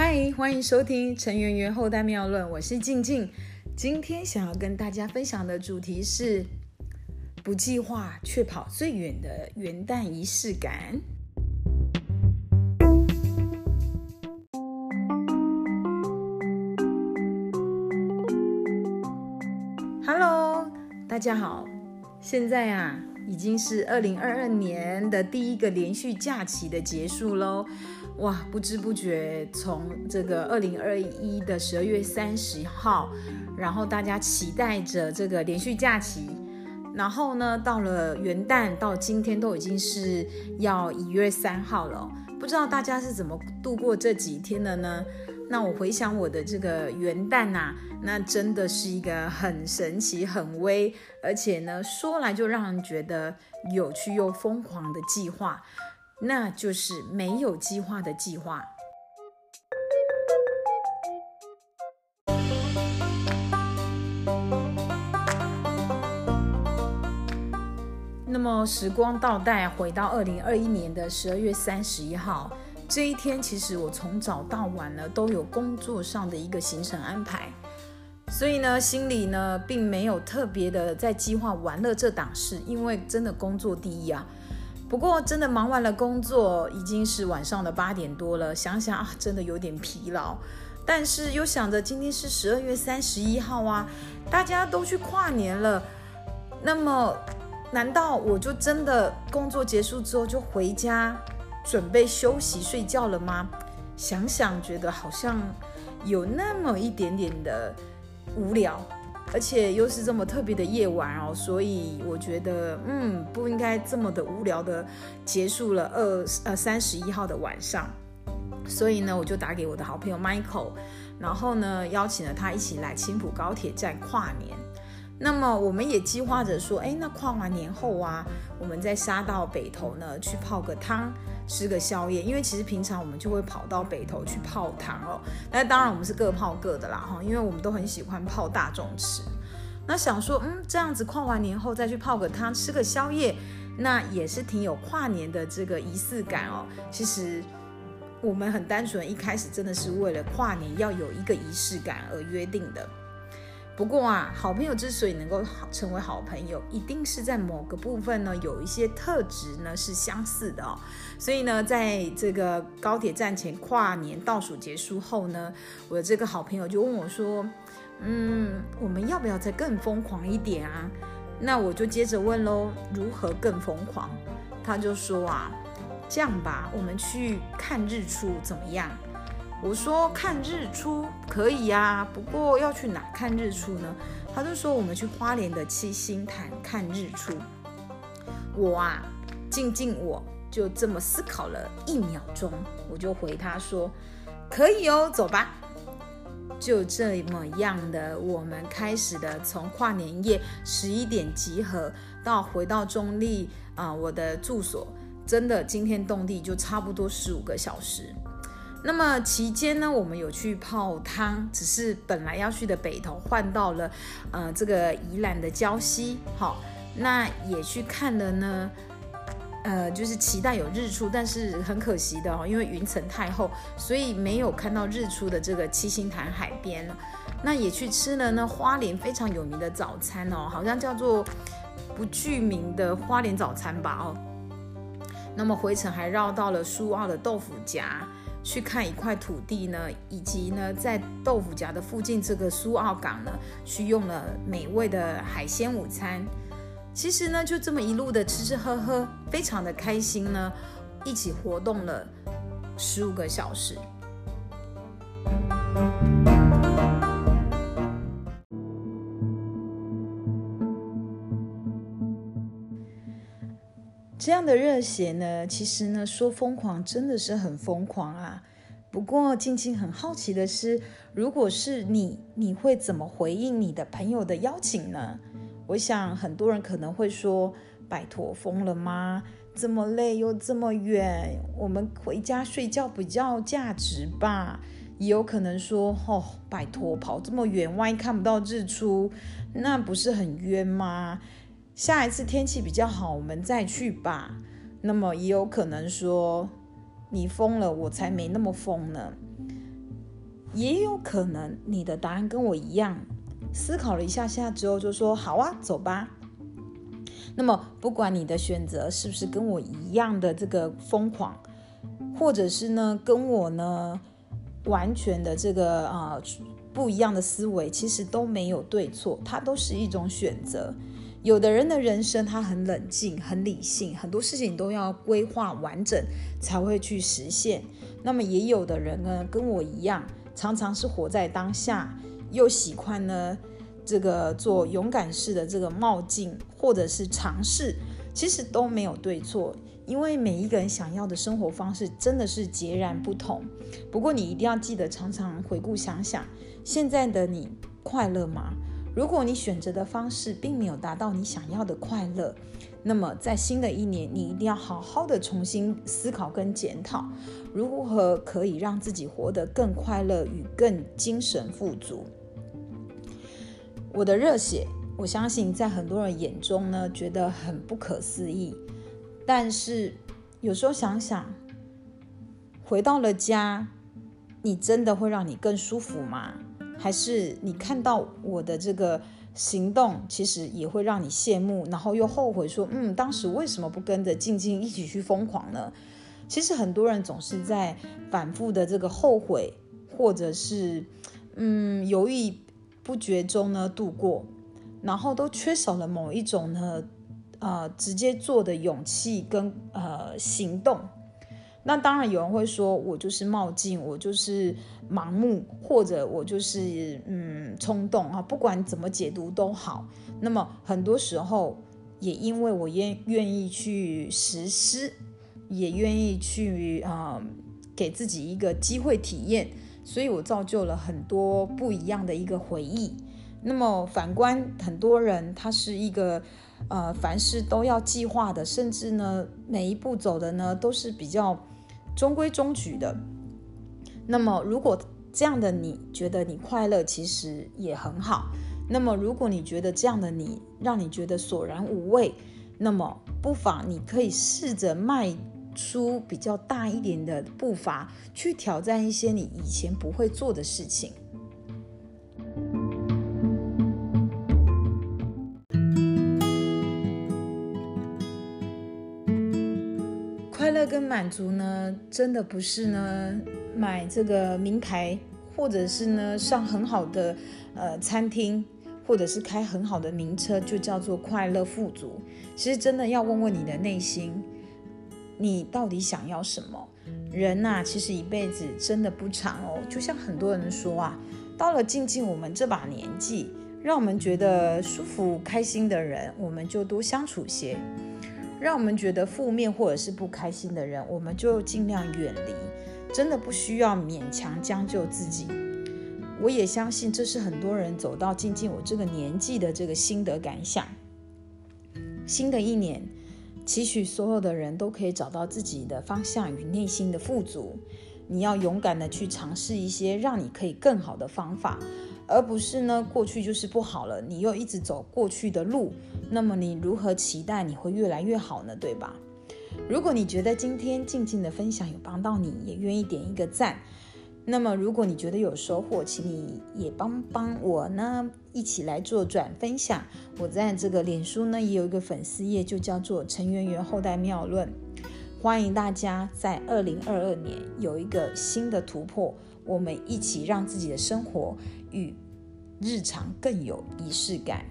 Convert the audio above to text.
嗨，欢迎收听《陈圆圆后代妙论》，我是静静。今天想要跟大家分享的主题是不计划却跑最远的元旦仪式感。Hello，大家好，现在啊已经是二零二二年的第一个连续假期的结束喽。哇，不知不觉从这个二零二一的十二月三十号，然后大家期待着这个连续假期，然后呢，到了元旦，到今天都已经是要一月三号了。不知道大家是怎么度过这几天的呢？那我回想我的这个元旦呐，那真的是一个很神奇、很微，而且呢，说来就让人觉得有趣又疯狂的计划。那就是没有计划的计划。那么时光倒带回到二零二一年的十二月三十一号这一天，其实我从早到晚呢都有工作上的一个行程安排，所以呢心里呢并没有特别的在计划玩乐这档事，因为真的工作第一啊。不过，真的忙完了工作，已经是晚上的八点多了。想想啊，真的有点疲劳。但是又想着今天是十二月三十一号啊，大家都去跨年了。那么，难道我就真的工作结束之后就回家准备休息睡觉了吗？想想觉得好像有那么一点点的无聊。而且又是这么特别的夜晚哦，所以我觉得，嗯，不应该这么的无聊的结束了二呃三十一号的晚上。所以呢，我就打给我的好朋友 Michael，然后呢，邀请了他一起来青浦高铁站跨年。那么我们也计划着说，哎，那跨完年后啊，我们再杀到北头呢，去泡个汤。吃个宵夜，因为其实平常我们就会跑到北头去泡汤哦。那当然我们是各泡各的啦哈，因为我们都很喜欢泡大众池。那想说，嗯，这样子跨完年后再去泡个汤，吃个宵夜，那也是挺有跨年的这个仪式感哦。其实我们很单纯，一开始真的是为了跨年要有一个仪式感而约定的。不过啊，好朋友之所以能够成为好朋友，一定是在某个部分呢有一些特质呢是相似的哦。所以呢，在这个高铁站前跨年倒数结束后呢，我的这个好朋友就问我说：“嗯，我们要不要再更疯狂一点啊？”那我就接着问喽：“如何更疯狂？”他就说：“啊，这样吧，我们去看日出怎么样？”我说看日出可以呀，不过要去哪看日出呢？他就说我们去花莲的七星潭看日出。我啊，静静我就这么思考了一秒钟，我就回他说可以哦，走吧。就这么样的，我们开始的从跨年夜十一点集合到回到中立啊，我的住所，真的惊天动地，就差不多十五个小时。那么期间呢，我们有去泡汤，只是本来要去的北投换到了，呃，这个宜兰的礁溪，好，那也去看了呢，呃，就是期待有日出，但是很可惜的哦，因为云层太厚，所以没有看到日出的这个七星潭海边。那也去吃了呢花莲非常有名的早餐哦，好像叫做不具名的花莲早餐吧哦。那么回程还绕到了苏澳的豆腐夹。去看一块土地呢，以及呢，在豆腐夹的附近这个苏澳港呢，去用了美味的海鲜午餐。其实呢，就这么一路的吃吃喝喝，非常的开心呢，一起活动了十五个小时。这样的热血呢，其实呢说疯狂真的是很疯狂啊。不过静静很好奇的是，如果是你，你会怎么回应你的朋友的邀请呢？我想很多人可能会说：“拜托，疯了吗？这么累又这么远，我们回家睡觉比较价值吧。”也有可能说：“哦，拜托，跑这么远，万一看不到日出，那不是很冤吗？”下一次天气比较好，我们再去吧。那么也有可能说你疯了，我才没那么疯呢。也有可能你的答案跟我一样，思考了一下下之后就说好啊，走吧。那么不管你的选择是不是跟我一样的这个疯狂，或者是呢跟我呢完全的这个啊不一样的思维，其实都没有对错，它都是一种选择。有的人的人生他很冷静、很理性，很多事情都要规划完整才会去实现。那么也有的人呢，跟我一样，常常是活在当下，又喜欢呢这个做勇敢式的这个冒进或者是尝试，其实都没有对错，因为每一个人想要的生活方式真的是截然不同。不过你一定要记得常常回顾想想，现在的你快乐吗？如果你选择的方式并没有达到你想要的快乐，那么在新的一年，你一定要好好的重新思考跟检讨，如何可以让自己活得更快乐与更精神富足。我的热血，我相信在很多人眼中呢，觉得很不可思议。但是有时候想想，回到了家，你真的会让你更舒服吗？还是你看到我的这个行动，其实也会让你羡慕，然后又后悔说，嗯，当时为什么不跟着静静一起去疯狂呢？其实很多人总是在反复的这个后悔，或者是嗯犹豫不决中呢度过，然后都缺少了某一种呢呃直接做的勇气跟呃行动。那当然有人会说，我就是冒进，我就是盲目，或者我就是嗯冲动啊，不管怎么解读都好。那么很多时候也因为我愿愿意去实施，也愿意去啊给自己一个机会体验，所以我造就了很多不一样的一个回忆。那么反观很多人，他是一个呃凡事都要计划的，甚至呢每一步走的呢都是比较。中规中矩的，那么如果这样的你觉得你快乐，其实也很好。那么如果你觉得这样的你让你觉得索然无味，那么不妨你可以试着迈出比较大一点的步伐，去挑战一些你以前不会做的事情。满足呢，真的不是呢买这个名牌，或者是呢上很好的呃餐厅，或者是开很好的名车，就叫做快乐富足。其实真的要问问你的内心，你到底想要什么？人呐，其实一辈子真的不长哦。就像很多人说啊，到了静静我们这把年纪，让我们觉得舒服开心的人，我们就多相处些。让我们觉得负面或者是不开心的人，我们就尽量远离。真的不需要勉强将就自己。我也相信这是很多人走到静静我这个年纪的这个心得感想。新的一年，期许所有的人都可以找到自己的方向与内心的富足。你要勇敢的去尝试一些让你可以更好的方法。而不是呢，过去就是不好了，你又一直走过去的路，那么你如何期待你会越来越好呢？对吧？如果你觉得今天静静的分享有帮到你，也愿意点一个赞。那么如果你觉得有收获，请你也帮帮我呢，一起来做转分享。我在这个脸书呢也有一个粉丝页，就叫做陈圆圆后代妙论，欢迎大家在二零二二年有一个新的突破。我们一起让自己的生活与日常更有仪式感。